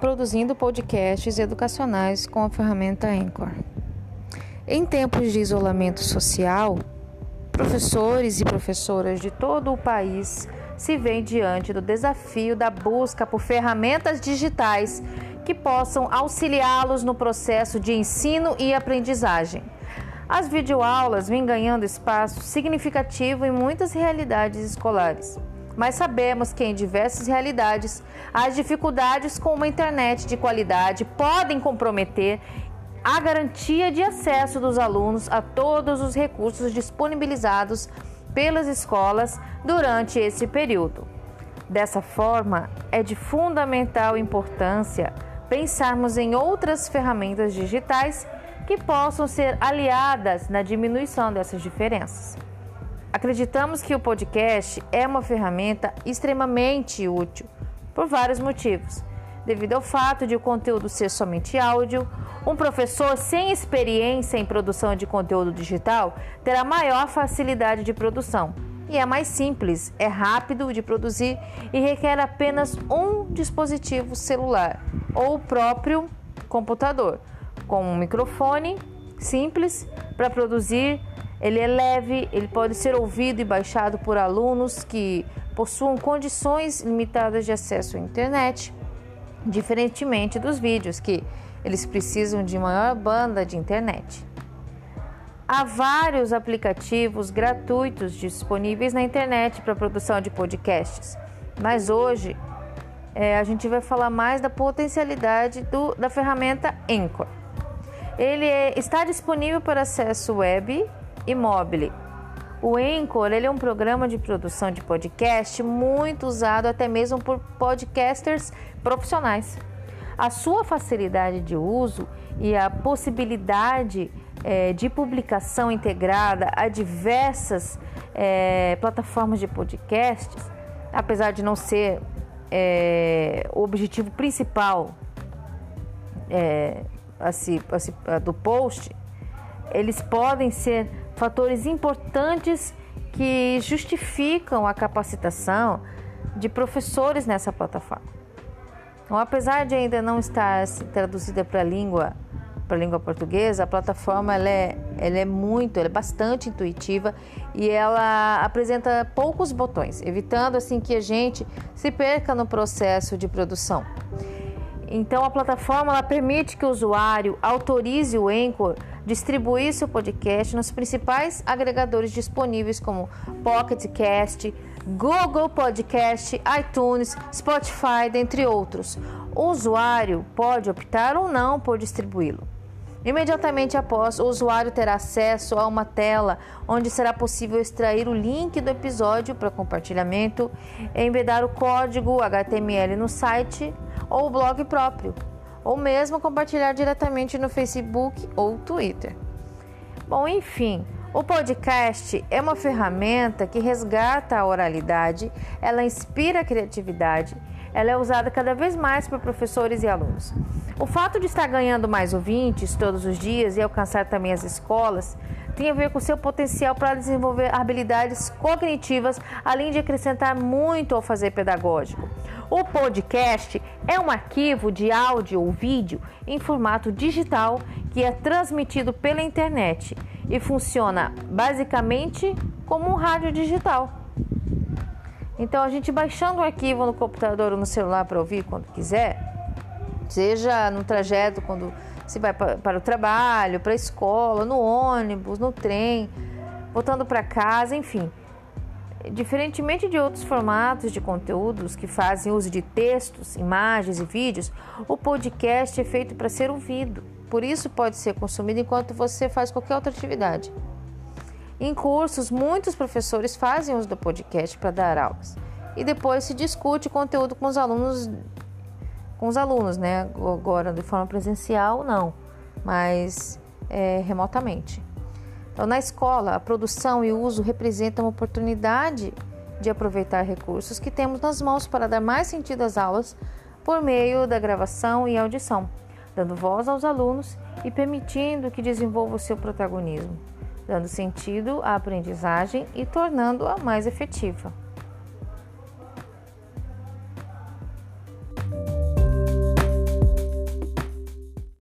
produzindo podcasts educacionais com a ferramenta Anchor. Em tempos de isolamento social, professores e professoras de todo o país se veem diante do desafio da busca por ferramentas digitais que possam auxiliá-los no processo de ensino e aprendizagem. As videoaulas vêm ganhando espaço significativo em muitas realidades escolares, mas sabemos que em diversas realidades as dificuldades com uma internet de qualidade podem comprometer a garantia de acesso dos alunos a todos os recursos disponibilizados pelas escolas durante esse período. Dessa forma, é de fundamental importância pensarmos em outras ferramentas digitais que possam ser aliadas na diminuição dessas diferenças. Acreditamos que o podcast é uma ferramenta extremamente útil por vários motivos. Devido ao fato de o conteúdo ser somente áudio, um professor sem experiência em produção de conteúdo digital terá maior facilidade de produção e é mais simples, é rápido de produzir e requer apenas um dispositivo celular ou o próprio computador com um microfone simples para produzir. Ele é leve, ele pode ser ouvido e baixado por alunos que possuam condições limitadas de acesso à internet, diferentemente dos vídeos que eles precisam de maior banda de internet. Há vários aplicativos gratuitos disponíveis na internet para produção de podcasts, mas hoje é, a gente vai falar mais da potencialidade do, da ferramenta Anchor. Ele é, está disponível para acesso web mobile. O Anchor ele é um programa de produção de podcast muito usado até mesmo por podcasters profissionais. A sua facilidade de uso e a possibilidade é, de publicação integrada a diversas é, plataformas de podcasts, apesar de não ser é, o objetivo principal é, assim, assim, do post, eles podem ser fatores importantes que justificam a capacitação de professores nessa plataforma. Então, apesar de ainda não estar traduzida para a língua para a língua portuguesa, a plataforma ela é, ela é muito, ela é bastante intuitiva e ela apresenta poucos botões, evitando assim que a gente se perca no processo de produção. Então a plataforma permite que o usuário autorize o Anchor distribuir seu podcast nos principais agregadores disponíveis como Pocket Cast, Google Podcast, iTunes, Spotify, dentre outros. O usuário pode optar ou não por distribuí-lo. Imediatamente após, o usuário terá acesso a uma tela onde será possível extrair o link do episódio para compartilhamento, embedar o código HTML no site ou blog próprio, ou mesmo compartilhar diretamente no Facebook ou Twitter. Bom, enfim, o podcast é uma ferramenta que resgata a oralidade, ela inspira a criatividade, ela é usada cada vez mais por professores e alunos. O fato de estar ganhando mais ouvintes todos os dias e alcançar também as escolas tem a ver com seu potencial para desenvolver habilidades cognitivas, além de acrescentar muito ao fazer pedagógico. O podcast é um arquivo de áudio ou vídeo em formato digital que é transmitido pela internet e funciona basicamente como um rádio digital. Então, a gente baixando um arquivo no computador ou no celular para ouvir quando quiser, seja no trajeto quando se vai para o trabalho, para a escola, no ônibus, no trem, voltando para casa, enfim. Diferentemente de outros formatos de conteúdos que fazem uso de textos, imagens e vídeos, o podcast é feito para ser ouvido. Por isso pode ser consumido enquanto você faz qualquer outra atividade. Em cursos, muitos professores fazem uso do podcast para dar aulas e depois se discute o conteúdo com os alunos com os alunos, né? Agora de forma presencial, não, mas é, remotamente. Então, na escola, a produção e o uso representam uma oportunidade de aproveitar recursos que temos nas mãos para dar mais sentido às aulas por meio da gravação e audição, dando voz aos alunos e permitindo que desenvolva o seu protagonismo, dando sentido à aprendizagem e tornando-a mais efetiva.